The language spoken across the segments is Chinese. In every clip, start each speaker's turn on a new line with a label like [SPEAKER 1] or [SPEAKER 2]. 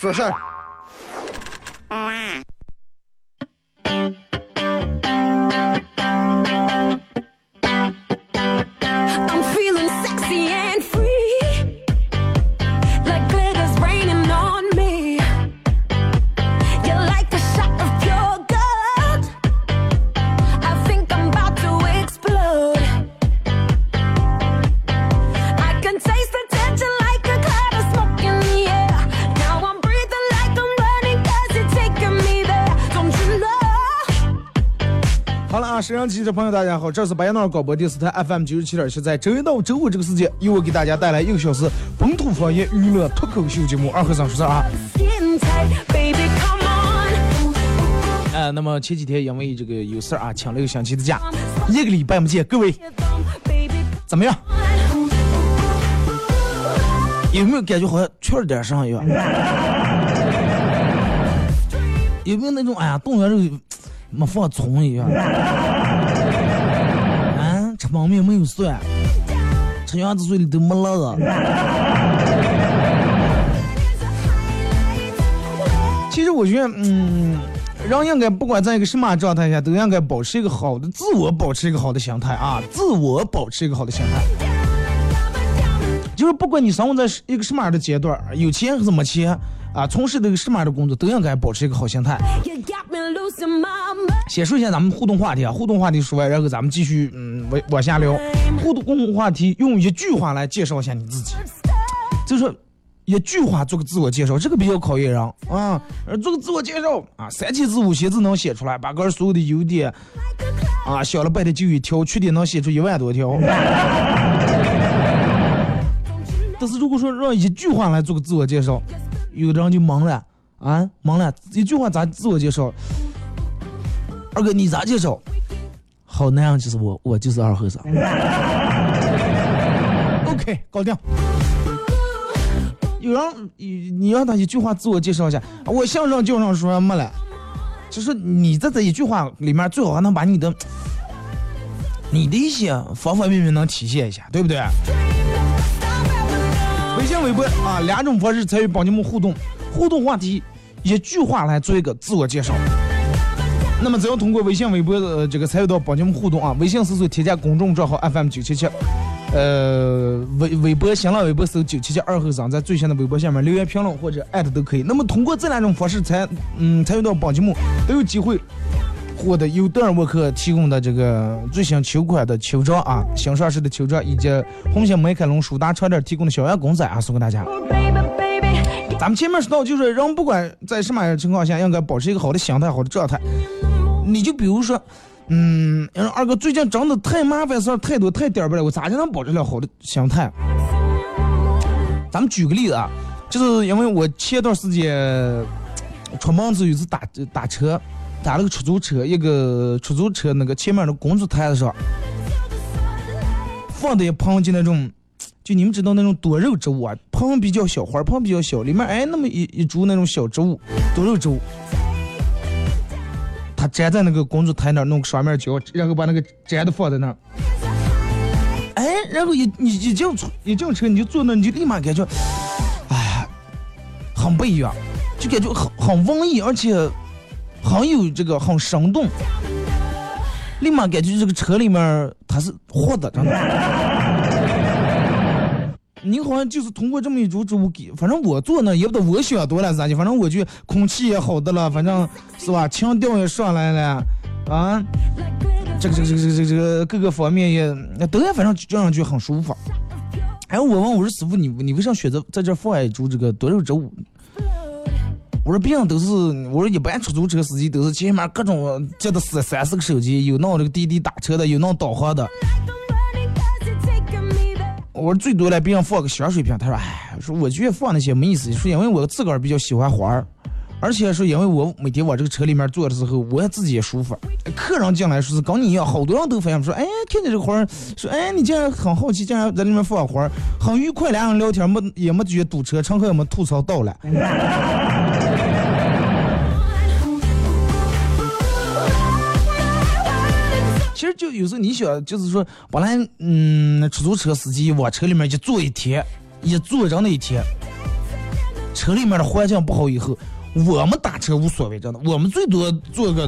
[SPEAKER 1] 说好了啊，沈阳记者朋友，大家好，这是白彦淖尔广播电视台 FM 九十七点七，在周一到周五这个时间，由我给大家带来一个小时本土方言娱乐脱口秀节目《二和尚说事儿》啊。呃，那么前几天因为这个有事儿啊，请了一个星期的假，一个礼拜没见，各位怎么样？有没有感觉好像缺了点啥一样？有没有那种哎呀，动员肉没放葱一样？方面没有蒜，吃鸭子嘴里都没辣子。其实我觉得，嗯，人应该不管在一个什么状态下，都应该保持一个好的自我，保持一个好的心态啊，自我保持一个好的心态。就是不管你生活在一个什么样的阶段，有钱还是没钱啊，从事这个什么样的工作，都应该保持一个好心态。先说一下咱们互动话题啊，互动话题说完，然后咱们继续嗯往往下聊。互动话题用一句话来介绍一下你自己，就是说一句话做个自我介绍，这个比较考验人啊。呃做个自我介绍啊，三千字五千字能写出来，把个人所有的优点啊，想了半天就一条，缺点能写出一万多条。但是如果说让一句话来做个自我介绍，有的人就懵了啊，懵了，一句话咋自我介绍？二哥，你咋介绍？好，那样就是我，我就是二和尚。OK，搞定。有人你你让他一句话自我介绍一下，我相声叫上说没了，就是你在这一句话里面最好还能把你的你的一些方方面面能体现一下，对不对？微信、微博啊，两种方式参与帮你们互动，互动话题一句话来做一个自我介绍。那么只要通过微信、微博呃这个参与到帮你们互动啊，微信搜索添加公众账号 FM 九七七，呃微微博新浪微博搜九七七二后生，在最新的微博下面留言评论或者艾特都可以。那么通过这两种方式参嗯参与到帮节目，都有机会获得由德尔沃克提供的这个最新秋款的秋装啊，新上市的秋装以及红星美凯龙舒达床垫提供的小羊公仔啊，送给大家。咱们前面说到，就是人不管在什么样的情况下，应该保持一个好的心态、好的状态。你就比如说，嗯，二哥最近真的太麻烦事儿太多太颠儿不了，我咋就能保持了好的心态？咱们举个例子啊，就是因为我前段时间出门子有一次打打车，打了个出租车，一个出租车那个前面的工作台子上放的一盆就那种。就你们知道那种多肉植物啊，盆比较小，花盆比较小，里面哎那么一一株那种小植物，多肉植物。他粘在那个工作台那儿，弄个双面胶，然后把那个粘的放在那儿。哎，然后一你一进一进车你就坐那，你就立马感觉，哎，很不一样，就感觉很很文艺，而且很有这个很生动。立马感觉这个车里面它是活的，真的。你好像就是通过这么一株植物给，反正我坐呢也不得我想多了咋的，反正我就空气也好的了，反正是吧，腔调也上来了，啊，这个这个这个这个这个各个方面也都反正这样就很舒服。哎，我问我说师傅你你为啥选择在这放一株这个多肉植物？我说别人都是，我说一般出租车司机都是前面各种接的三三四个手机，有弄这个滴滴打车的，有弄导航的。我说最多来别人放个小水瓶，他说，哎，说我觉得放那些没意思，说因为我自个儿比较喜欢花儿，而且是因为我每天往这个车里面坐的时候，我自己也舒服。客人进来说是跟你一样，好多人都反映说，哎，看见这个花儿，说哎，你竟然很好奇，竟然在里面放花儿，很愉快，两人聊天，没也没觉得堵车，乘客也没吐槽到了。其实就有时候你想，就是说，本来嗯，出租车司机往车里面一坐一天，一坐着那一天，车里面的环境不好以后，我们打车无所谓，真的，我们最多坐个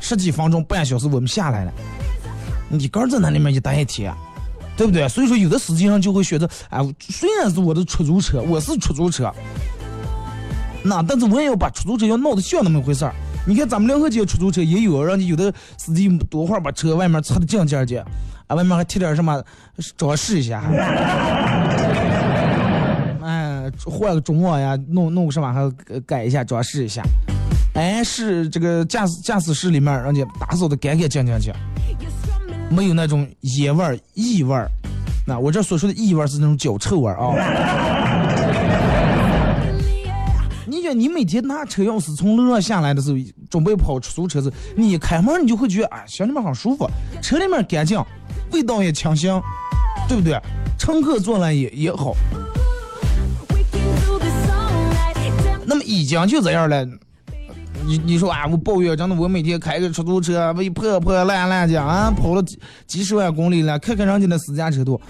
[SPEAKER 1] 十几分钟、半小时，我们下来了。你刚在那里面一待一天，对不对？所以说，有的司机上就会选择，哎，虽然是我的出租车，我是出租车，那但是我也要把出租车要闹得像那么回事儿。你看咱们两河街出租车也有，让你有的司机多会儿把车外面擦的净净的，啊，外面还贴点什么装饰一下，哎，换个中网呀，弄弄个什么还改一下装饰一下，哎，是这个驾驶驾驶室里面让你打扫的干干净净净，没有那种烟味儿、异味儿。那我这所说的异味儿是那种脚臭味儿啊。你觉得你每天拿车钥匙从楼上下来的时候，准备跑出租车子，你一开门你就会觉得啊，心里面很舒服，车里面干净，味道也清新，对不对？乘客坐了也也好。那么已经就这样了，你你说啊，我抱怨真的，我每天开个出租车，我一破破烂烂的啊，跑了几几十万公里了，看看人家那私家车多。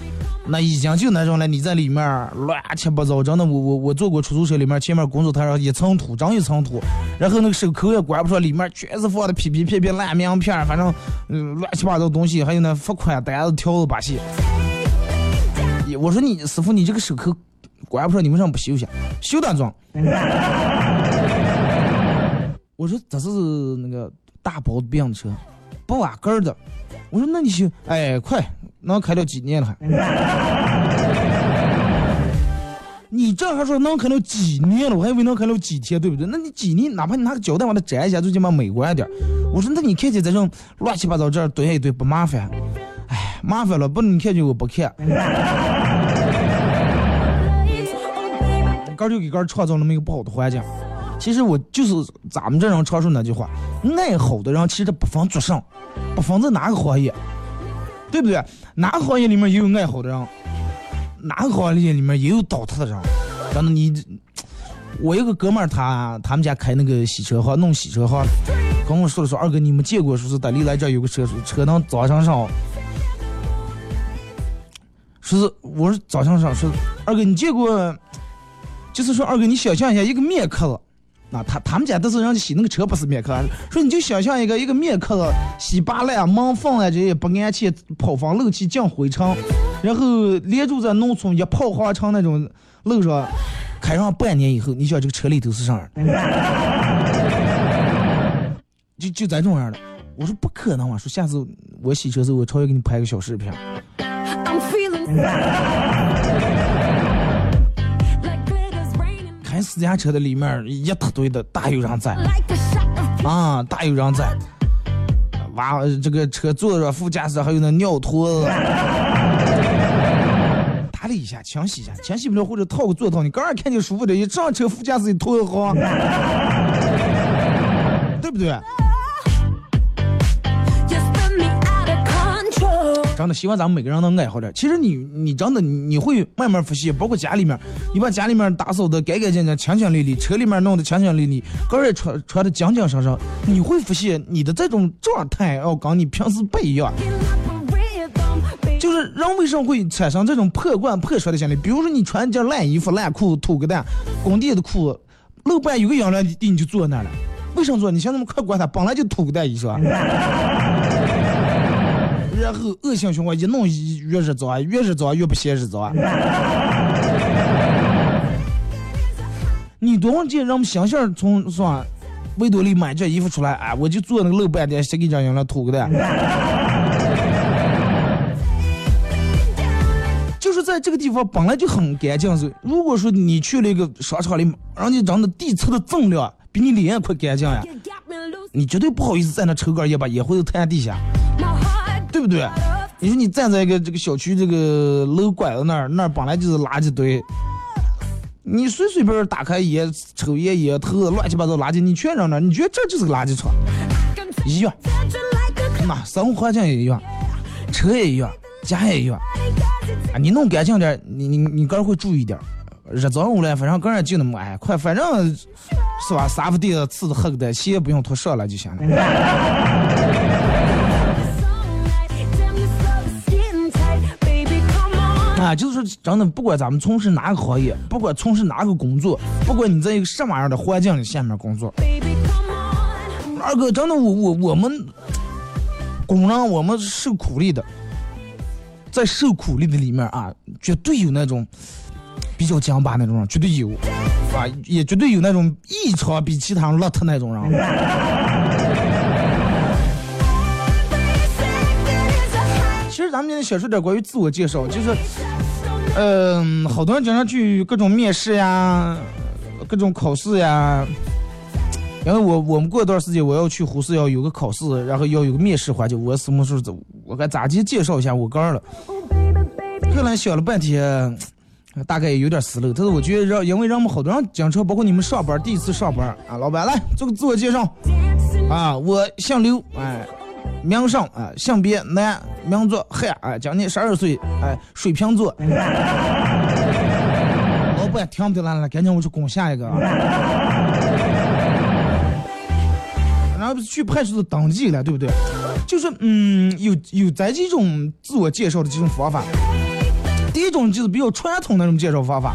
[SPEAKER 1] 那已经就那种了，你在里面乱七八糟，真的，我我我坐过出租车，里面前面工作台上一层土，长一层土，然后那个手扣也管不上，里面全是放的皮皮片片烂名片，反正嗯乱七八糟东西，还有那罚款单子、条子把戏。我说你师傅，你这个手扣管不上，你为什么不修一下？修单装。我说这是那个大包子病车，不挖根儿的。我说那你行，哎，快。能开了几年了还？你这还说能开了几年了？我还以为能开了几天，对不对？那你几年，哪怕你拿个胶带把它粘一下，最起码美观一点。我说，那你看见这种乱七八糟这儿堆一堆不麻烦？哎，麻烦了，不你看见我不看。刚就给刚创造那么一个不好的环境。其实我就是咱们这人常说那句话：爱好的人其实不分做上，不分在哪个行业。对不对？哪个行业里面也有爱好的人，哪个行业里面也有倒塌的人。真的，你，我有个哥们儿，他他们家开那个洗车行，弄洗车行，跟我说了说，二哥，你们见过说是德里来这有个车，车能早上上，说是我说早上上，说二哥你见过，就是说二哥你想象一下一个面客子。那他他们家都是人家洗那个车不是面客，说你就想象一个一个面客洗扒烂门缝啊这些不安全，跑房漏气降灰尘，然后连住在农村一泡花成那种路上，开上半年以后，你想这个车里头是啥样？就就咱这样的，我说不可能啊，说下次我洗车时候我超越给你拍个小视频。开私家车的里面一大堆的，大有人在啊，大有人在。哇，这个车坐着副驾驶还有那尿坨子，打理一下，清洗一下，清洗不了或者套个座套，你刚刚看见舒服的，一上车副驾驶一脱好，对不对？真的希望咱们每个人能爱好点。其实你你真的你会慢慢发现，包括家里面，你把家里面打扫的干干净净、清清丽丽，车里面弄得清清丽丽，个人穿穿的精精神神，你会发现你的这种状态哦，跟你平时不一样。就是人为什么会产生这种破罐破摔的心理？比如说你穿件烂衣服、烂裤子、土个蛋、工地的裤子，露半有个养料地你就坐那了，为什么坐？你想那么快管他，本来就土个蛋衣裳。然后恶性循环，一弄越日早啊，越日早越不嫌日早啊。你多少见人们想想从是吧？维多利买件衣服出来，哎，我就做那个露半天，谁给张用了土个的。就是在这个地方本来就很干净，是。如果说你去了一个商场里，人家长的地侧的锃亮，比你脸还快干净呀，你绝对不好意思在那抽根烟，把烟灰都弹地下。对不对？你说你站在一个这个小区这个楼拐子那儿，那儿本来就是垃圾堆，你随随便便打开烟抽烟烟头乱七八糟垃圾，你全扔那儿，你觉得这就是个垃圾场？一样，那生活环境也一样，车也一样，家也一样。啊，你弄干净点，你你你个人会注意点儿。日脏污了，反正个人就那么哎，快，反正是吧？沙发地上吃的黑的，鞋也不用脱上来就行了。啊，就是说，真的，不管咱们从事哪个行业，不管从事哪个工作，不管你在一个什么样的环境里下面工作，二哥，真的，我我我们工人，我们受苦力的，在受苦力的里面啊，绝对有那种比较讲巴那种人，绝对有啊，也绝对有那种异常比其他人邋遢那种人。其实咱们今天想说点关于自我介绍，就是，嗯、好多人经常去各种面试呀，各种考试呀。因为我我们过一段时间我要去呼市要有个考试，然后要有个面试环节，我什么时候走？我该咋去介绍一下我个人了？后来想了半天，大概也有点思路。但是我觉得让，因为让我们好多人经常，包括你们上班第一次上班啊，老板来做个自我介绍啊，我姓刘，哎，名上啊，性别男，名作汉，哎，今年十二岁，哎，水瓶座。老板听不得了了，赶紧我去攻下一个啊。然后去派出所登记了，对不对？就是嗯，有有咱这种自我介绍的这种方法。第一种就是比较传统的那种介绍方法，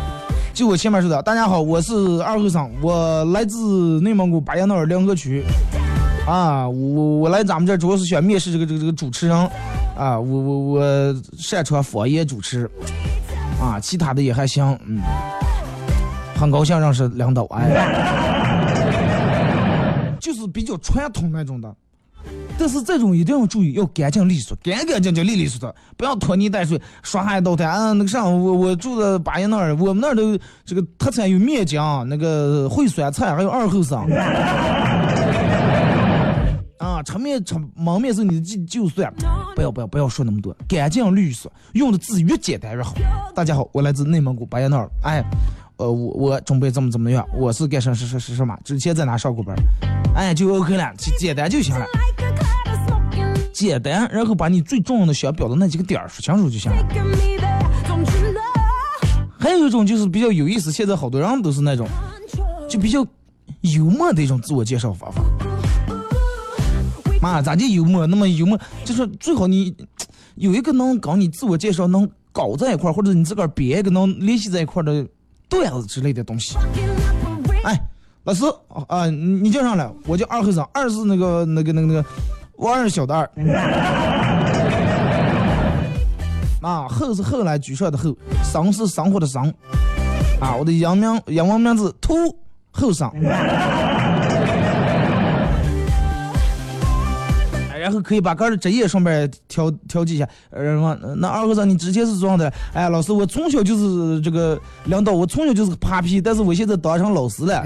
[SPEAKER 1] 就我前面说的，大家好，我是二后生，我来自内蒙古巴彦淖尔梁河区，啊，我我来咱们这主要是想面试这个这个这个主持人，啊，我我我擅长方言主持，啊，其他的也还行，嗯，很高兴认识领导，哎。就是比较传统那种的，但是这种一定要注意，要干净利索，干干净净、利利索索，不要拖泥带水、耍海倒滩。啊，那个啥，我我住在巴彦那儿，我们那儿的这个特产有面浆、那个烩酸菜，还有二后生。啊，吃面吃蒙面时候你就就算，不要不要不要说那么多，干净利索，用的字越简单越好。大家好，我来自内蒙古巴彦淖尔，哎。呃，我我准备怎么怎么样？我是干什什什什什么？之前在哪上过班？哎，就 OK 了，简单就行了，简单，然后把你最重要的想表达那几个点儿说清楚就行了。还有一种就是比较有意思，现在好多人都是那种，就比较幽默的一种自我介绍方法。妈，咋就幽默？那么幽默，就是最好你有一个能搞你自我介绍能搞在一块儿，或者你自个儿别一个能联系在一块儿的。段子之类的东西，哎，老师啊，你你叫上来，我叫二和尚，二是那个那个那个那个，我二小的二，啊，后是后来居上的后，生是生活的生，啊，我的洋名洋文名字土后生。然后可以把个人职业上面调调剂一下。呃，那二和尚，你之前是这样的？哎，老师，我从小就是这个领导，我从小就是个扒皮，但是我现在当上老师了。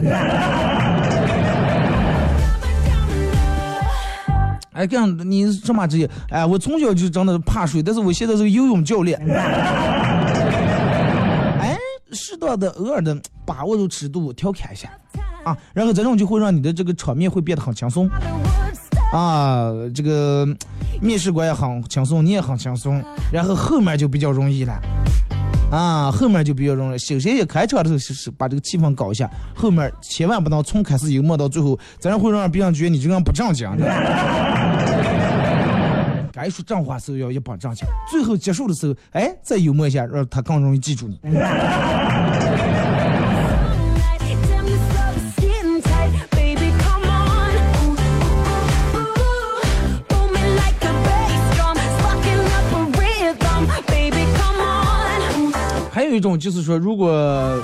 [SPEAKER 1] 哎，这样你什么职业？哎，我从小就真的怕水，但是我现在是个游泳教练。哎，适当的、偶尔的把握住尺度，调侃一下啊，然后这种就会让你的这个场面会变得很轻松。啊，这个面试官也很轻松，你也很轻松，然后后面就比较容易了。啊，后面就比较容易。首先一开场的时候是是把这个气氛搞一下，后面千万不能从开始幽默到最后，这样会让别人觉得你这个人不正经。该说正话时候要一本正经，最后结束的时候，哎，再幽默一下，让他更容易记住你。有一种就是说，如果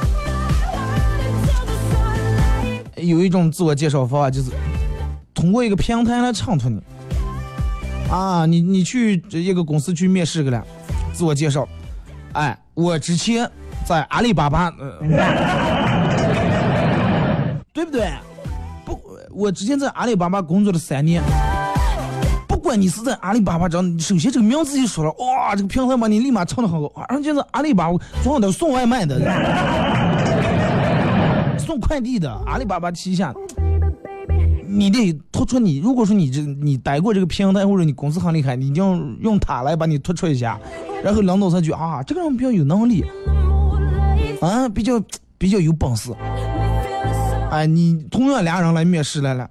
[SPEAKER 1] 有一种自我介绍方法，就是通过一个平台来衬托你。啊，你你去一个公司去面试个了，自我介绍，哎，我之前在阿里巴巴，呃、对不对？不，我之前在阿里巴巴工作了三年。不管你是在阿里巴巴这样，首先这个名字一说了，哇，这个平台把你立马唱的很高，而且是阿里巴巴总有点送外卖的，送快递的，阿里巴巴旗下。你得突出你，如果说你这你待过这个平台或者你公司很厉害，你一定要用它来把你突出一下，然后领导才觉得啊，这个人比较有能力，啊，比较比较有本事。哎，你同样俩人来面试来了，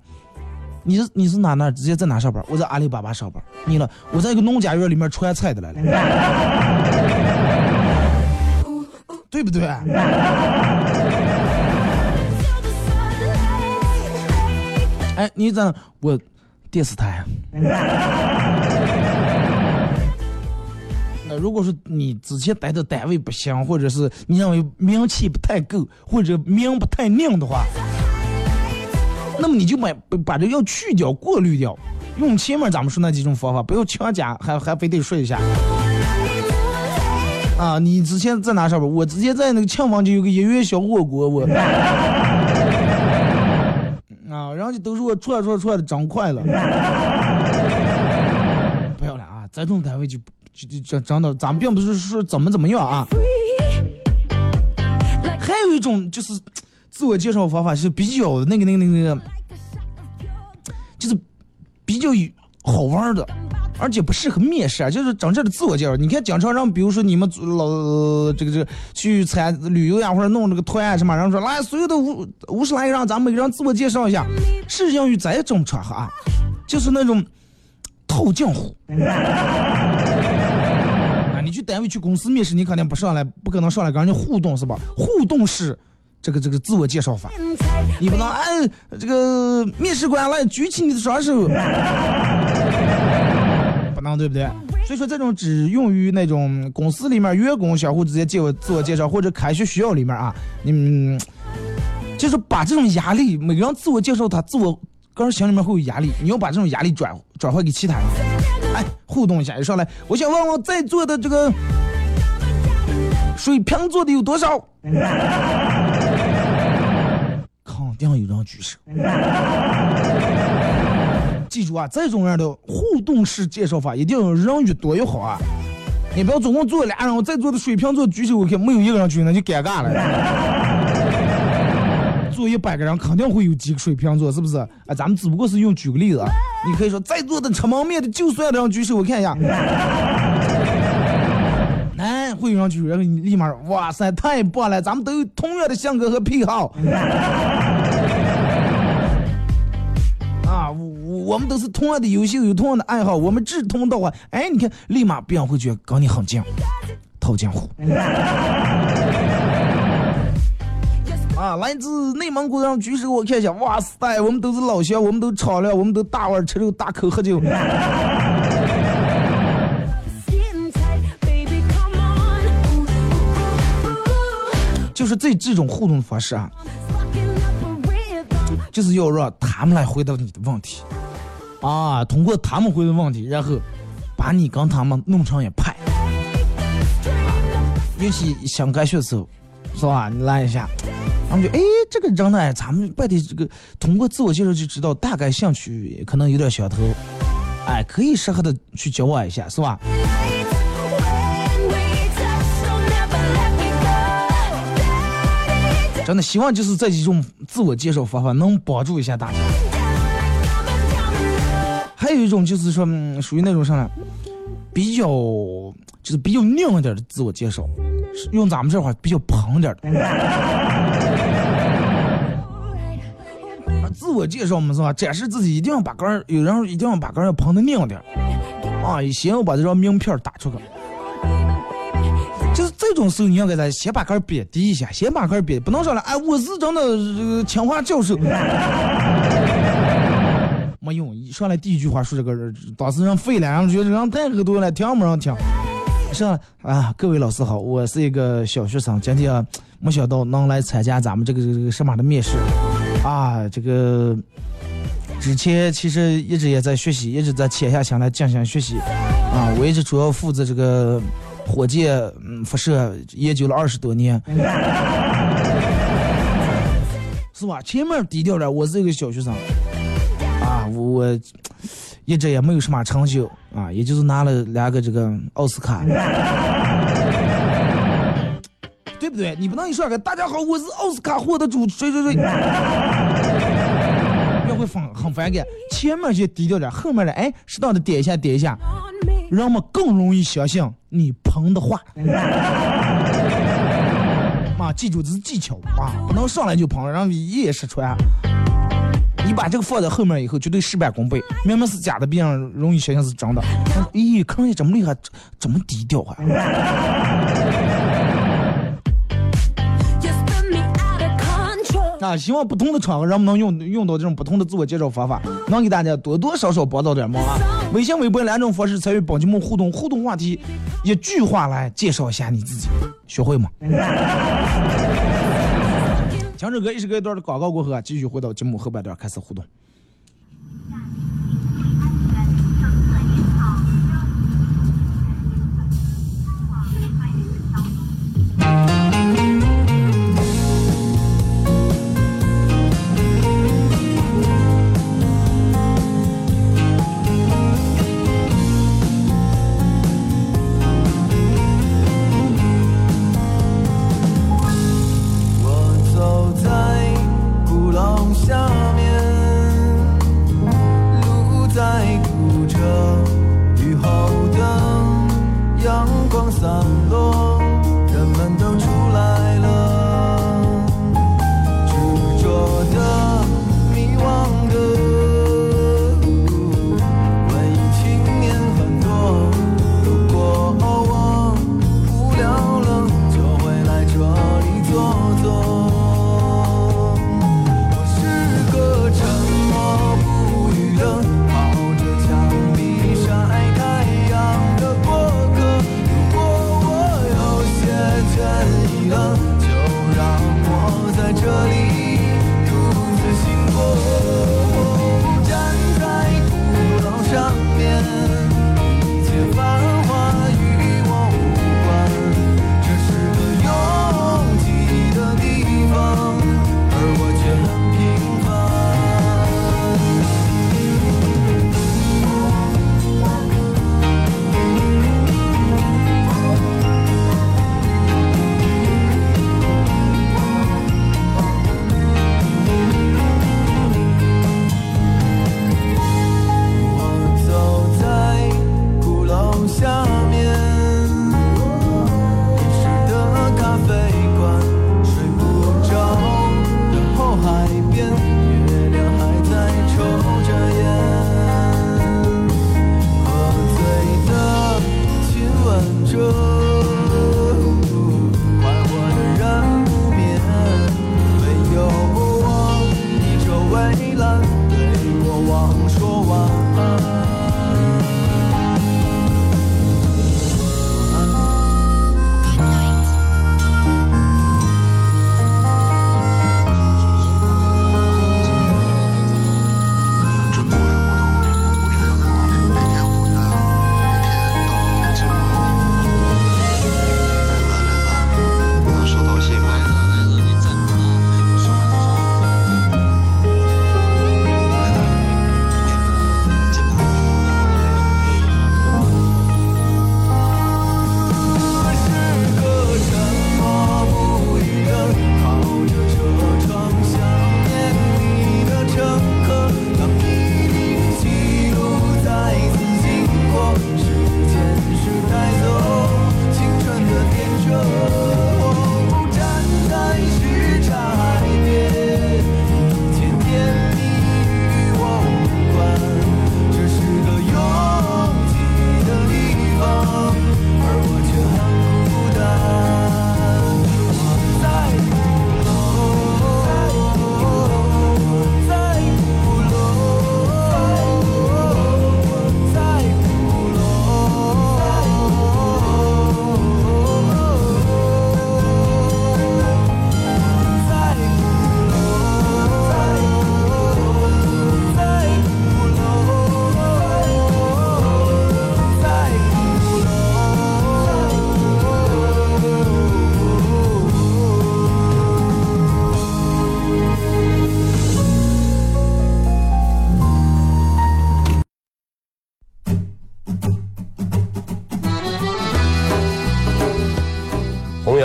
[SPEAKER 1] 你是你是哪哪直接在哪上班？我在阿里巴巴上班。你呢，我在一个农家院里面传菜的来了，对不对？哎，你在我电视台。那如果说你之前待的单位不行，或者是你认为名气不太够，或者名不太亮的话，那么你就把把这要去掉、过滤掉，用前面咱们说那几种方法，不要强加，还还非得说一下。啊，你之前在哪上班？我之前在那个庆丰就有个音乐小火锅，我。啊，然后就都是我串串串的整快了。不要了啊，这种单位就就就真的，咱们并不是说怎么怎么样啊。还有一种就是自我介绍方法是比较那个那个那个，就是比较好玩的，而且不适合面试啊，就是真正的自我介绍。你看经常让，比如说你们老这个这个去参旅游呀，或者弄这个团什么，然后说来所有的五五十来个人，咱们每人自我介绍一下。适用于这种场合啊，就是那种套近乎。啊，你去单位去公司面试，你肯定不上来，不可能上来跟人家互动是吧？互动式这个这个自我介绍法，你不能哎这个面试官来举起你的双手，不能对不对？所以说这种只用于那种公司里面员工相互之间介自我介绍，或者开学学校里面啊，你们。就是把这种压力，每个人自我介绍，他自我个人心里面会有压力，你要把这种压力转转换给其他人，哎，互动一下，一上来，我想问问在座的这个水瓶座的有多少？一定有人举手。记住啊，这种样的互动式介绍法，一定要人越多越好啊！你不要总共坐俩人，我在座的水瓶座举手，我看没有一个人举，那就尴尬了。坐一百个人，肯定会有几个水瓶座，是不是？啊，咱们只不过是用举个例子。你可以说在座的吃蒙面的，就算这样举手，我看一下。哎，会上去，然后你立马，哇塞，太棒了！咱们都有同样的性格和癖好。啊，我我们都是同样的优秀，有同样的爱好，我们志同道合。哎，你看，立马别人会觉得跟你很近，套近乎。啊，来自内蒙古的举手，我看一下，哇塞，我们都是老乡，我们都敞亮，我们都大碗吃肉，大口喝酒。就是这这种互动方式啊，就是要让他们来回答你的问题，啊，通过他们回答问题，然后把你跟他们弄成一派。尤其想开学的时候，是吧？你来一下。他们就哎，这个人呢，咱们外地这个通过自我介绍就知道大概兴趣可能有点相投，哎，可以适合的去交往一下，是吧？真的希望就是这几种自我介绍方法能帮助一下大家。还有一种就是说，属于那种啥呢？比较就是比较硬一点的自我介绍，用咱们这话比较捧点的。自我介绍嘛是吧？展示自己一定要把杆，有人一定要把杆要捧的硬点啊！行，我把这张名片打出去。这种时候，你要给他先把杆儿贬低一下，先把杆儿贬，不能上来哎，我是真的清华教授。没用，一上来第一句话说这个人，当时人废了，然后觉得人太恶毒了，听没人听。上啊，各位老师好，我是一个小学生，今天没想到能来参加咱们这个这个什么的面试啊。这个之前其实一直也在学习，一直在潜下心来进行学习啊。我一直主要负责这个火箭嗯发射研究了二十多年，是吧？前面低调点，我是一个小学生。啊我一直也没有什么成就啊，也就是拿了两个这个奥斯卡，对不对？你不能一上来，大家好，我是奥斯卡获得主，谁谁谁，也会很很反感。前面就低调点，后面的哎，适当的点一下点一下
[SPEAKER 2] ，on me.
[SPEAKER 1] 人们更容易相信你捧的话。啊，记住这是技巧啊，不能上来就捧，让你一眼识穿。你把这个放在后面以后，绝对事半功倍。明明是假的，别人容易相信是真的。咦，看人家这么厉害，这么低调啊！啊，希望不同的场合，人们能用用到这种不同的自我介绍方法，能给大家多多少少帮到点忙啊。微信、微博两种方式参与帮节目互动，互动话题，一句话来介绍一下你自己，学会吗？强首歌，一首歌一段的广告过后啊，继续回到节目后半段开始互动。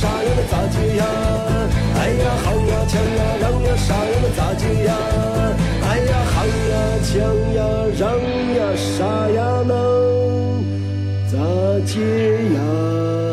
[SPEAKER 3] 啥呀那咋接呀？哎呀好呀锵呀让呀啥呀那咋接呀？哎呀好呀锵呀让呀啥呀能咋接呀？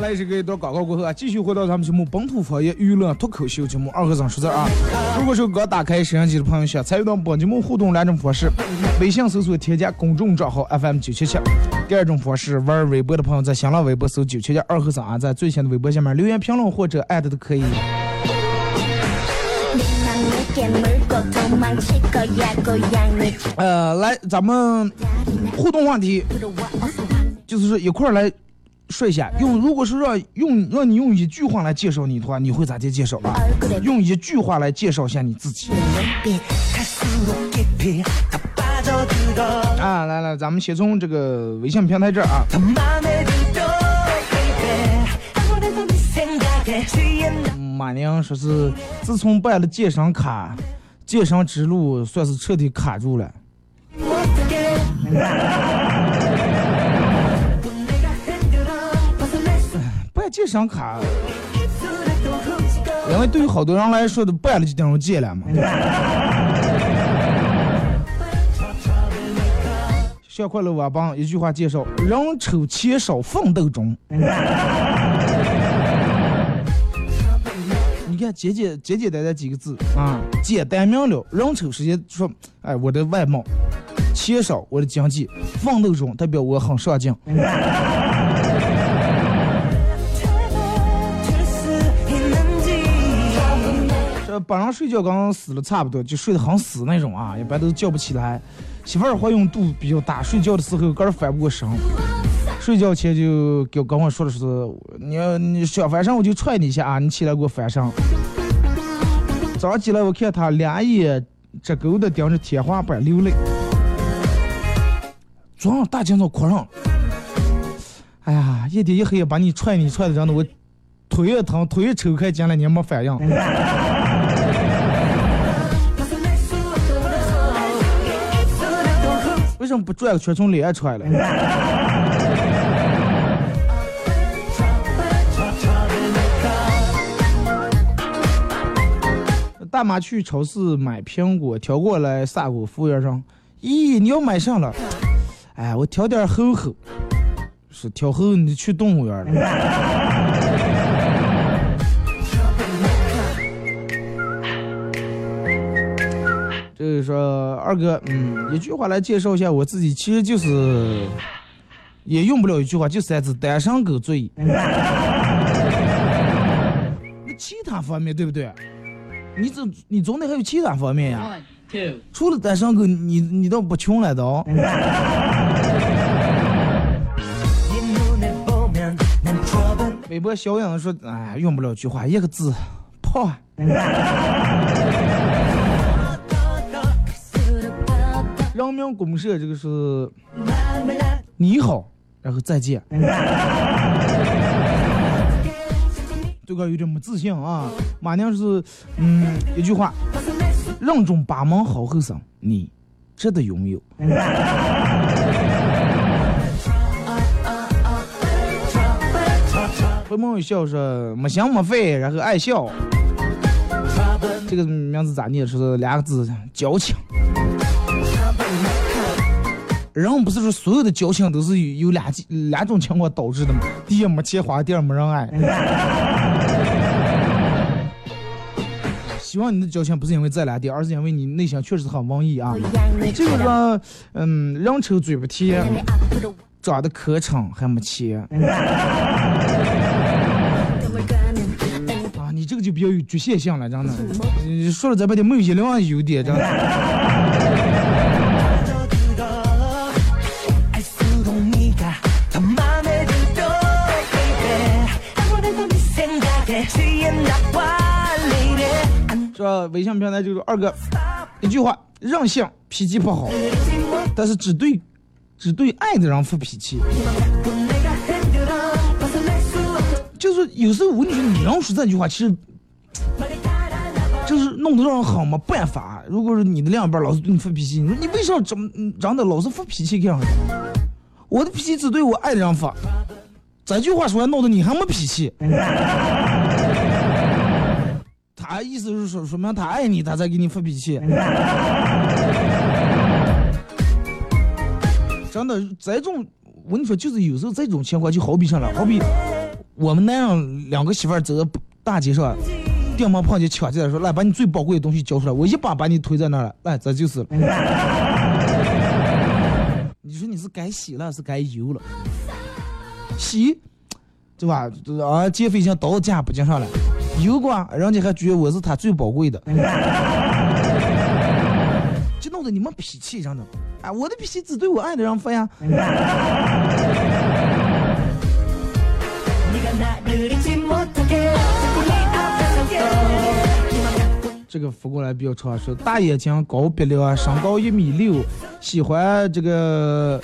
[SPEAKER 1] 来这个一段广告过后啊，继续回到咱们节目《本土方言娱乐脱口秀》节目二和尚说字啊。如果说刚打开摄像机的朋友，想参与到本节目互动两种方式：微信搜索添加公众账号 FM 九七七；第二种方式，玩微博的。朋友在新浪微博搜九七七二和尚啊，在最新的微博下面留言评论或者艾特都可以。呃，来，咱们互动话题，就是一块儿来说一下，用如果是让用让你用一句话来介绍你的话，你会咋介介绍
[SPEAKER 2] 吧？
[SPEAKER 1] 用一句话来介绍一下你自己。啊，来来，咱们先从这个微信平台这儿啊。马宁说是，自从办了健身卡，健身之路算是彻底卡住了。健身卡？因为对于好多人来说，都办了就等于戒了嘛。小快乐我帮一句话介绍：人丑钱少，奋斗中。你看，简简简简单单几个字啊，简单明了。人丑时间说，哎，我的外貌，钱少，我的经济，奋斗中，代表我很上进。本人睡觉刚刚死了差不多，就睡得很死那种啊，一般都叫不起来。媳妇儿怀孕度比较大，睡觉的时候根儿翻不过身，睡觉前就给我跟我说的是，你要你想翻身我就踹你一下啊，你起来给我翻身。早上起来我看他两眼直勾的盯着天花板流泪，昨晚大清早哭上，哎呀，一天一黑把你踹你踹的，让的我腿也疼，腿也抽开进来你也没反应。为什么不转个圈从脸上出来了？大妈去超市买苹果，挑过来撒给服务员说：“咦，你要买啥了？”哎，我挑点厚厚。是挑厚，你去动物园了。说：“二哥，嗯，一句话来介绍一下我自己，其实就是也用不了一句话，就三字：单身狗最。那其他方面对不对？你总你总得还有其他方面呀。除了单身狗，你你倒不穷
[SPEAKER 3] 来的哦。”
[SPEAKER 1] 微博小影说：“哎，用不了句话，一个字，
[SPEAKER 2] 胖。”
[SPEAKER 1] 文明公社这个是你好然后再见。这个有点没自信啊。马宁是嗯一句话任重八门好后生你值得拥有。回眸一笑是没心没肺然后爱笑。这个名字咋念？是两个字矫情。人不是说所有的矫情都是有有两两种情况导致的吗？第一没钱花，第二没人爱。希望你的矫情不是因为这两点，而是因为你内心确实很文艺啊。这个说，嗯，人丑嘴不甜，长得可碜还没钱。啊，你这个就比较有局限性了，真的。你说了这半天没有一两优点，真的。这微信平台就是二哥一句话让性脾气不好。但是只对只对爱的人发脾气。就是有时候我跟你说你让说这句话其实就是弄得让人很没办法。如果是你的另一半老是对你发脾气你说你为什么长长得老是发脾气这样我的脾气只对我爱的人发。这句话说完弄得你还没脾气。他意思是说，说明他爱你，他才给你发脾气。真的，这种我跟你说，就是有时候这种情况就好比上了，好比我们男人两个媳妇儿走在大街上，电门碰见抢进来说，来把你最宝贵的东西交出来，我一把把你推在那儿了，来，这就是。你说你是该洗了，是该油了？洗，对吧？啊，减肥已经刀架不经上了，有过，人家还觉得我是他最宝贵的，就弄得你们脾气真的，哎，我的脾气只对我爱的人发呀。这个扶过来比较长，说大眼睛、高鼻梁、身高一米六，喜欢这个，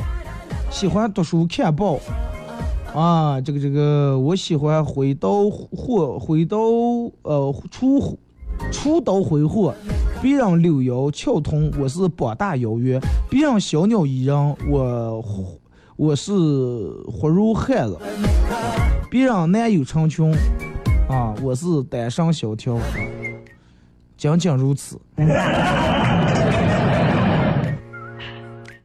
[SPEAKER 1] 喜欢读书看报，啊，这个这个我喜欢挥刀或挥刀呃出出刀挥霍，别人柳腰翘臀，我是膀大腰圆；别人小鸟依人，我我是活如汉子；别人男友成群，啊，我是单身萧条。仅仅如此。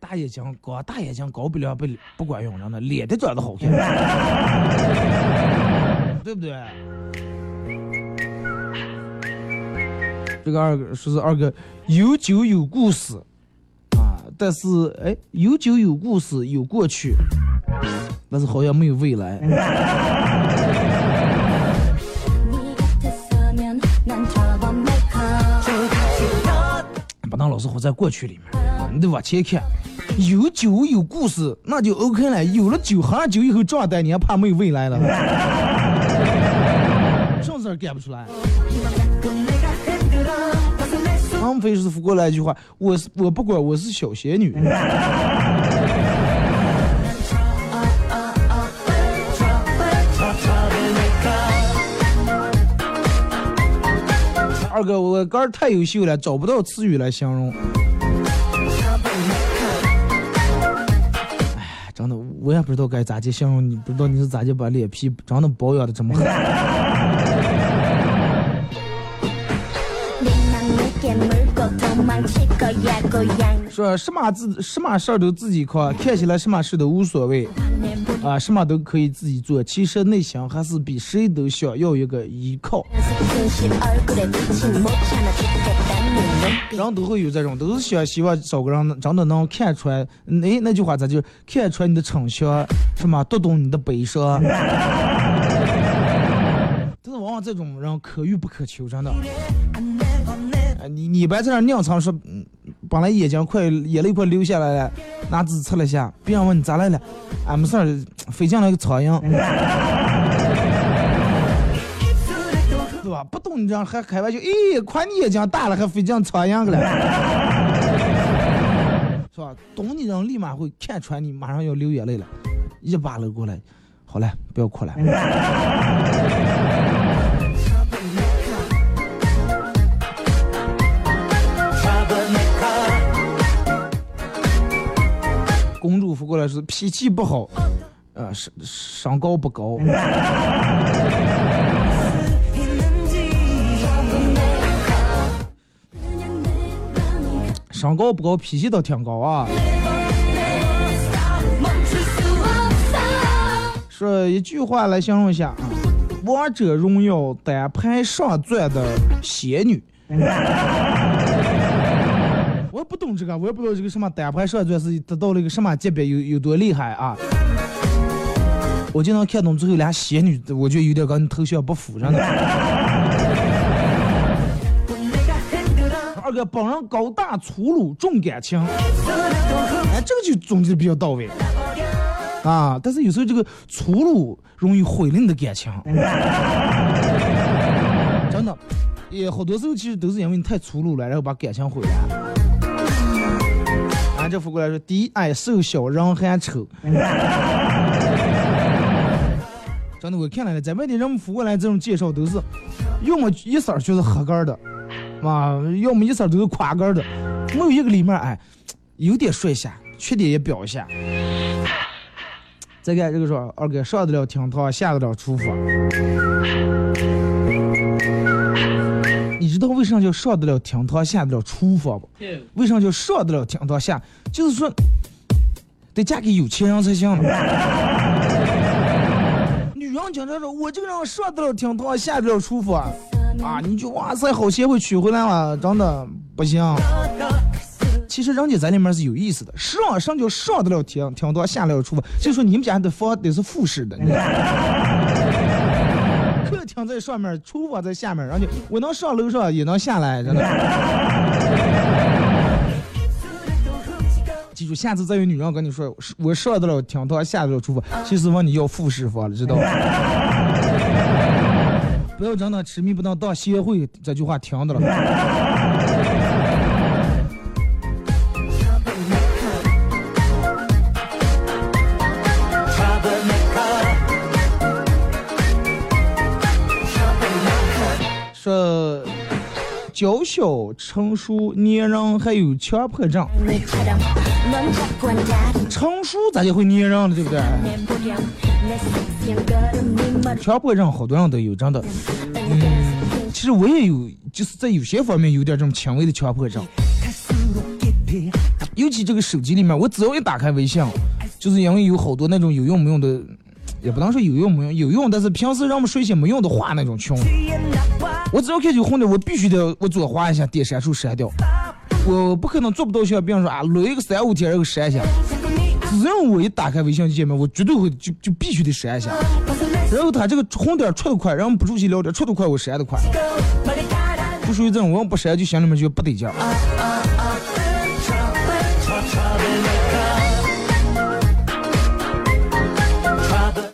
[SPEAKER 1] 大眼睛搞大眼睛搞不了不不管用，人的脸的长得好看，对不对？这个二哥说是二哥有酒有故事啊，但是哎，有酒有故事有过去，但是好像没有未来。不能老是活在过去里面，你得往前看。有酒有故事，那就 OK 了。有了酒，喝了酒以后壮胆，你还怕没有未来了？这事儿干不出来。王菲师傅过来一句话：“我是我不管，我是小仙女。”二哥，我歌太优秀了，找不到词语来形容。我也不知道该咋去形容你，不知道你是咋就把脸皮长得保养的这么好。说什么自什么事儿都自己扛，看起来什么事都无所谓，啊，什么都可以自己做，其实内心还是比谁都想要一个依靠。人都会有这种，都是想希望找个人真的能看出来，哎，那句话咱就看出来你的逞强，什么读懂你的悲伤。但是往往这种人可遇不可求，真的。你你别在那儿硬撑说，嗯本来眼睛快眼泪快流下来了，拿纸擦了下，别人问你咋来了，俺没事儿，飞进来个苍蝇，对吧？不懂你这样还开玩笑，咦，夸你眼睛大了还飞进苍蝇了，是吧？懂你人立马会看穿你马上要流眼泪了，一把搂过来，好了，不要哭了。公主扶过来是脾气不好，呃，身身高不高，身高不高，脾气倒挺高啊。说一句话来形容一下啊，《王者荣耀》单排上钻的仙女。我不懂这个，我也不知道这个什么单排上钻是达到了一个什么级别，有有多厉害啊！我经常看懂最后俩仙女，我觉得有点跟头像不符上的。二哥本人高大粗鲁重感情，哎，这个就总结的比较到位啊。但是有时候这个粗鲁容易毁了你的感情，真的，也好多时候其实都是因为你太粗鲁了，然后把感情毁了。俺这副过来说，第一，哎，瘦小人还丑。真的，我看了，在外地人们扶过来这种介绍都是，要么一色儿就是合格的，啊，要么一色儿都是垮杆的，没有一个里面哎有点帅下，缺点也表一下。再看这个说，二哥上得了厅堂，下得了厨房。道为啥叫上得了厅堂，下得了厨房不？为啥叫上得了厅堂下？就是说，得嫁给有钱人才行了。女人经常说，我这个人上得了厅堂，下得了厨房，啊，你就哇塞，好贤惠娶回来了，真的不行。其实人家在里面是有意思的，上上就上得了厅厅堂，下得了厨房，就说你们家的房得是复式的。停在上面，厨房在下面，然后我能上楼上也能下来，真的。记住，下次再有女人跟你说我上得了厅堂，下得了厨房，其实问你要复式房了，知道吗？不要真的痴迷不能当协会，这句话听的了。娇小成熟粘人还有强迫症，成熟咋就会粘人了，对不对？强迫症好多人都有，真的。嗯，其实我也有，就是在有些方面有点这种轻微的强迫症。尤其这个手机里面，我只要一打开微信，就是因为有好多那种有用没用的，也不能说有用没用，有用，但是平时让我们睡醒没用的话那种群。我只要看见红的，我必须得我左滑一下，点删除删掉。我不可能做不到像别人说啊，捋一个三五天然后删一下。只要我一打开微信界面，我绝对会就就必须得删一下。然后他这个红点出的快，然后不出去聊天出的快，我删的快。不属于这种，我要不删就心里面就不得劲。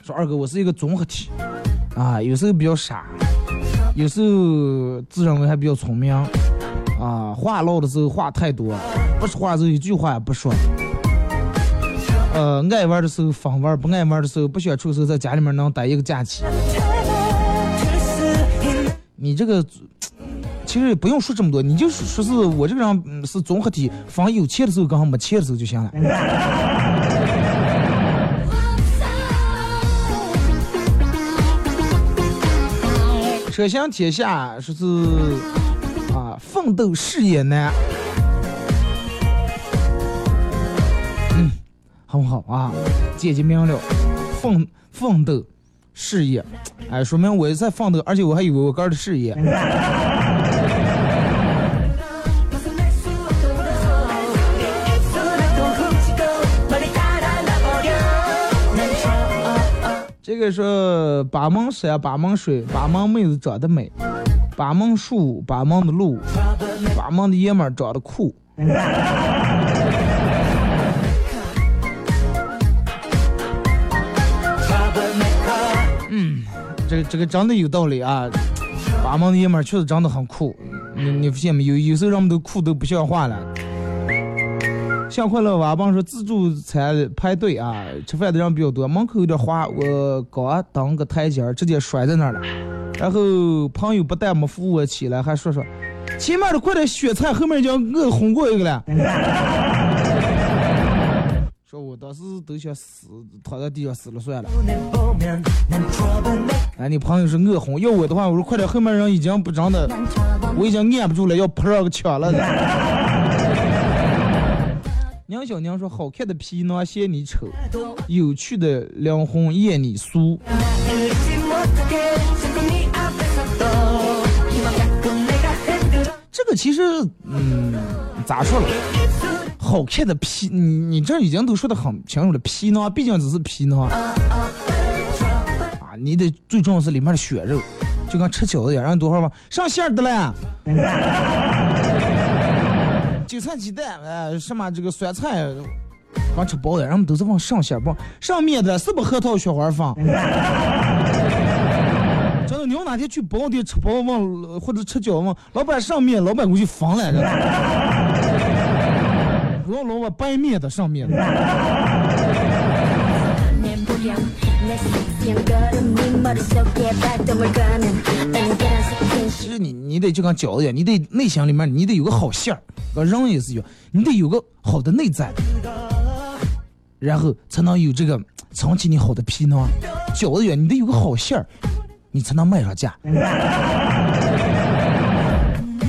[SPEAKER 1] 说二哥，我是一个综合体啊，有时候比较傻。有时候自认为还比较聪明，啊，话唠的时候话太多，不说话的时候一句话也不说。呃，爱玩的时候疯玩，不爱玩的时候不想出的时候在家里面能待一个假期。你这个其实也不用说这么多，你就说是我这个人是综合体，逢有钱的时候跟没钱的时候就行了。车行天下说是啊，奋斗事业难。嗯，很好啊，姐姐明了，奋奋斗事业，哎，说明我也在奋斗，而且我还以为我干的事业。这个说八门山、八门水、八门妹子长得美，八门树、八门的路，八门的爷们儿长得酷。嗯，这个这个真的有道理啊，八门的爷们确实长得很酷。你你发现没有？有时候人们都酷都不像话了。像快乐娃帮说自助餐排队啊，吃饭的人比较多，门口有点滑，我刚登个台阶，直接摔在那儿了。然后朋友不但没扶我起来，还说说前面的快点选菜，后面已经饿轰过一个了。说我当时都想死，躺在地上死了算了。哎，你朋友是恶红，要我的话，我说快点，后面人已经不真的，我已经按不住了，要扑上个枪了。娘小娘说：“好看的皮囊嫌你丑，有趣的灵魂厌你俗。”这个其实，嗯，咋说了？好看的皮，你你这已经都说的很清楚了，皮囊毕竟只是皮囊啊，你得最重要是里面的血肉，就跟吃饺子一样，让多少吧，上馅儿的了。韭菜鸡蛋，哎，什么这个酸菜，光吃饱了，人们都是往上馅儿放，上面的是不核桃雪花放。真的，你要哪天去包店吃包往或者吃饺子，老板上面，老板过去放来着。不要老板白面的上面。其实你你得就跟饺子一样，你得内心里面你得有个好馅儿，跟人也是一样，你得有个好的内在，然后才能有这个撑起你好的皮囊。饺子一样，你得有个好馅儿，你才能卖上价。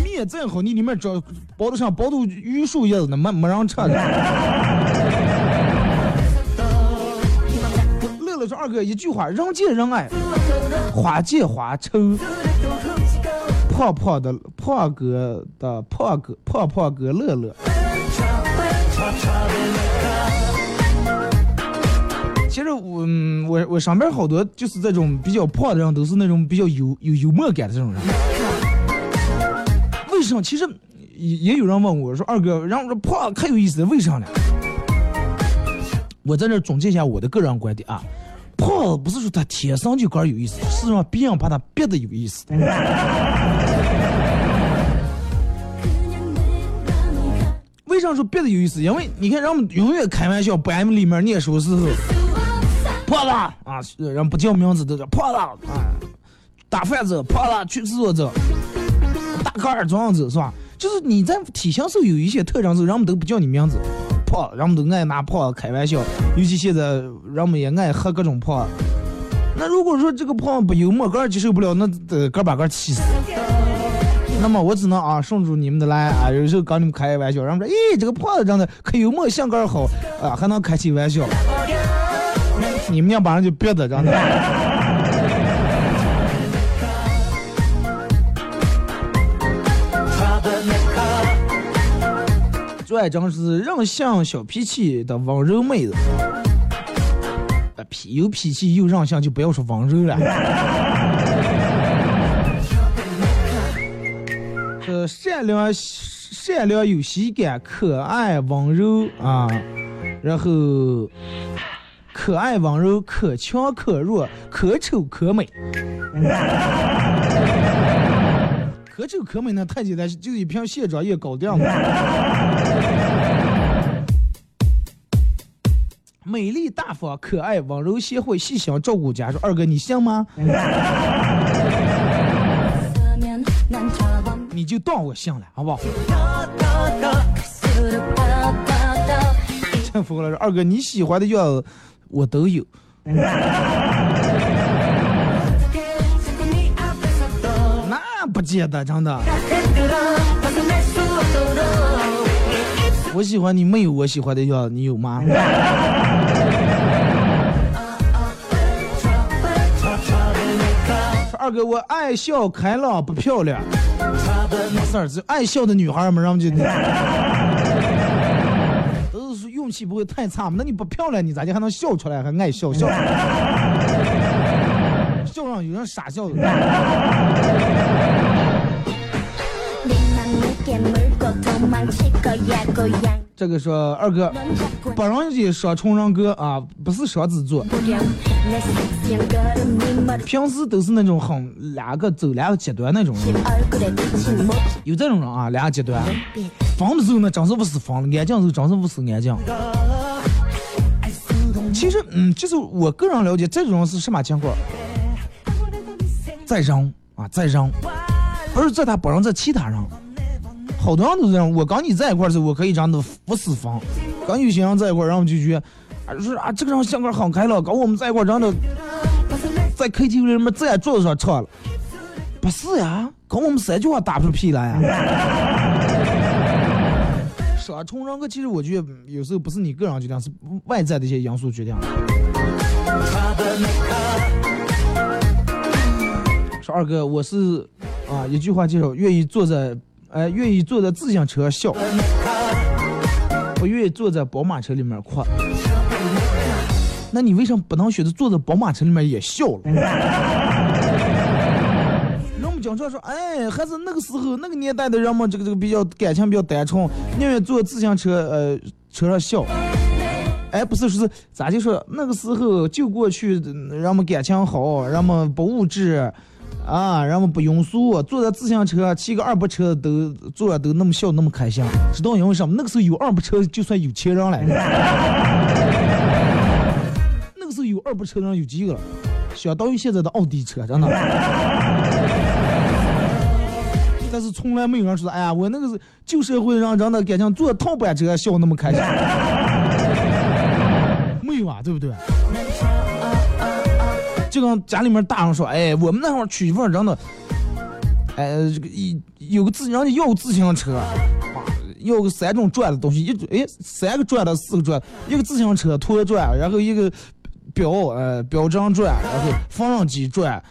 [SPEAKER 1] 面再好，你里面装包的像包的榆树叶子呢，没没人吃二哥一句话，人见人爱，花见花抽。胖胖的胖哥的胖哥胖胖哥乐乐。其实我我我上边好多就是这种比较胖的人，都是那种比较有有幽默感的这种人。为什么？其实也也有人问我说二哥，然后说胖可有意思，为啥呢？我在这总结一下我的个人观点啊，胖不是说他天生就个有意思，是让别人把他憋的有意思。为啥说憋的有意思？因为你看，人们永远开玩笑，不按里面念书时候，胖子啊，人不叫名字都叫胖子啊，打饭子胖子去厕所走，大个儿壮子是吧？就是你在体型上有一些特征时候，人们都不叫你名字，胖，人们都爱拿胖开玩笑，尤其现在人们也爱喝各种胖。那如果说这个胖不幽默，个儿接受不了，那得个把个气死。那么我只能啊，顺住你们的来啊，有时候跟你们开玩笑，然后说，咦，这个胖子长得可幽默，性格好啊，还能开起玩笑。你们要把人就憋的，真的。最爱真是任性小脾气的温柔妹子，啊，脾有脾气又任性，就不要说温柔了。呃，善良、善良有喜感，可爱温柔啊，然后可爱温柔，可强可弱，可丑可美。可丑可美呢，太简单，就是一瓶卸妆液搞定了。美丽大方、可爱、温柔、贤惠、细心、照顾家说，二哥你信吗？你就当我信了，好不好？真服了，二哥你喜欢的样子我都有。不见得，真的。我喜欢你没有我喜欢的样子，你有吗？说二哥，我爱笑开朗不漂亮，没事儿，只爱笑的女孩们，让们就 都是运气不会太差嘛。那你不漂亮，你咋就还能笑出来，还爱笑笑？笑上有人傻笑这个说二哥，不容易双重人格啊，不是双子座。平时都是那种很两个走两个极端那种人，有这种人啊，两个极端。疯的时候呢，真是不是疯；安静的时候，真是不是安静。其实，嗯，就是我个人了解，这种人是什么情况？在人啊，在人，不是在他不让在其他人。好多人都这样，我跟你在一块儿时候，我可以让你不私房，跟有些人在一块儿，然后就觉得，啊，说啊，这个人性格很开朗，跟我们在一块儿，真的在 KTV 里面在桌子上唱了。不是呀，跟我们三句话打不出屁来呀。双重人格其实我觉得有时候不是你个人决定，是外在的一些因素决定的。说二哥，我是啊，一句话介绍，愿意坐在，哎、愿意坐在自行车笑，不愿意坐在宝马车里面哭。那你为什么不能选择坐在宝马车里面也笑了？人们经常说，哎，还是那个时候那个年代的人们，这个这个比较感情比较单纯，宁愿坐自行车呃车上笑。哎，不是，说是咋就说那个时候就过去，人们感情好，人们不物质，啊，人们不庸俗，坐在自行车骑个二八车都坐都那么笑那么开心，知道因为什么？那个时候有二八车就算有钱人了。那个时候有二八车人有几个？相当于现在的奥迪车，真的。但是从来没有人说，哎呀，我那个是旧社会让人的感情坐套板车笑那么开心。没有啊，对不对？就跟家里面大人说，哎，我们那会儿娶媳妇儿真的，哎，这个一有个自，人家要个自行车，要个三种转的东西，一哎三个转的，四个转，一个自行车拖转，然后一个表呃表彰转，然后缝纫机转。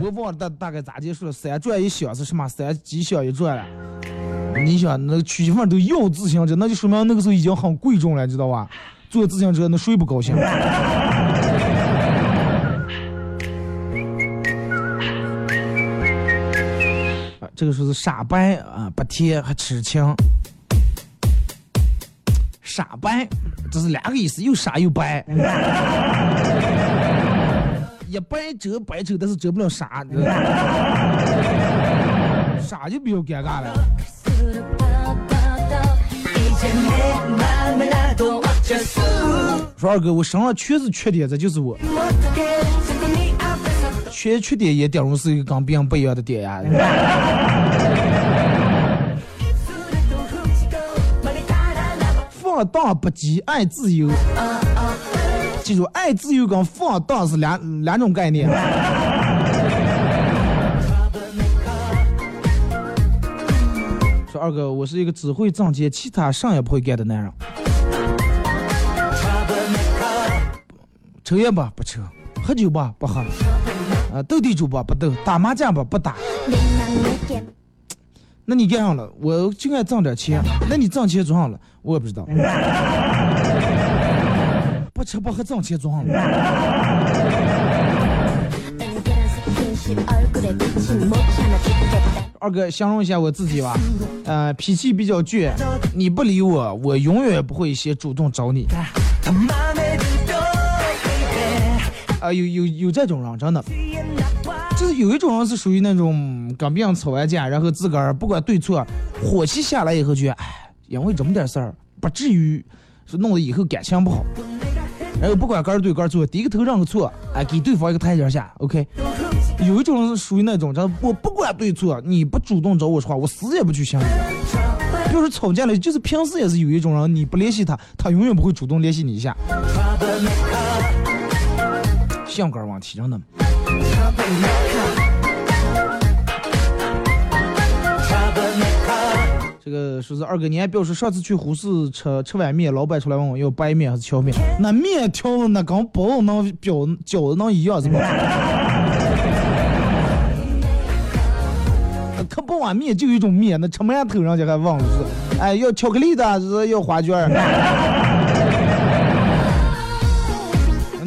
[SPEAKER 1] 我忘了大大概咋结束了，三转一响是什么？三几响一转了。你想，那娶媳妇儿都要自行车，那就说明那个时候已经很贵重了，知道吧？坐自行车那谁不高兴？这个说是傻白啊，不甜还痴情。傻白，这是两个意思，又傻又白。一白遮白丑，但是遮不了傻，傻就比较尴尬了。说二哥，我身上全是缺点，这就是我。缺缺点也顶容是一个跟别人不一样的点呀。放荡不羁，爱自由。记住，爱自由跟放荡是两两种概念。说二哥，我是一个只会挣钱，其他啥也不会干的男人。抽烟吧，不抽；喝酒吧，不喝；啊，斗地主吧，不斗；打麻将吧，不打。那你干上了，我就爱挣点钱。那你挣钱做上了，我也不知道。不吃不喝挣钱做上了。二哥，形容一下我自己吧，呃，脾气比较倔，你不理我，我永远不会先主动找你。啊、有有有这种人，真的，就是有一种人是属于那种跟别人吵完架，然后自个儿不管对错，火气下来以后觉得，哎，因为这么点事儿，不至于是弄得以后感情不好。然后不管个儿对个儿错，低个头认个错，哎，给对方一个台阶下，OK。有一种人是属于那种，就是我不管对错，你不主动找我说话，我死也不去想你。要是吵架了，就是平时也是有一种人，你不联系他，他永远不会主动联系你一下。性格问题，真的。这个说是二哥，你还表示上次去呼市吃吃碗面，老板出来问我要白面还是荞面，那面条子那跟包子能表饺子能一样是吗？可不碗面就有一种面，那吃馒头人家还问是，哎要巧克力的，是要花卷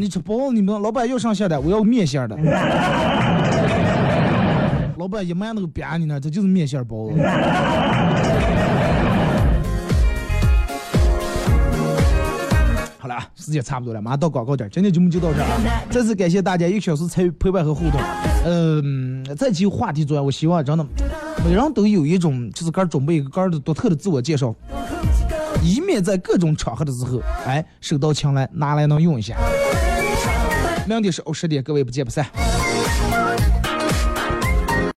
[SPEAKER 1] 吃包子，你们老板要上馅的，我要面馅的。老板一馒头扁你那，这就是面馅包子。好了啊，时间差不多了，马上到广告点，今天节目就到这儿啊！再次感谢大家一个小时参与陪伴和互动。嗯、在这期话题之外，我希望真的每人都有一种就是个儿准备一个个儿的独特的自我介绍，以免在各种场合的时候，哎，手到擒来拿来能用一下。两点是欧十点，各位不见不散。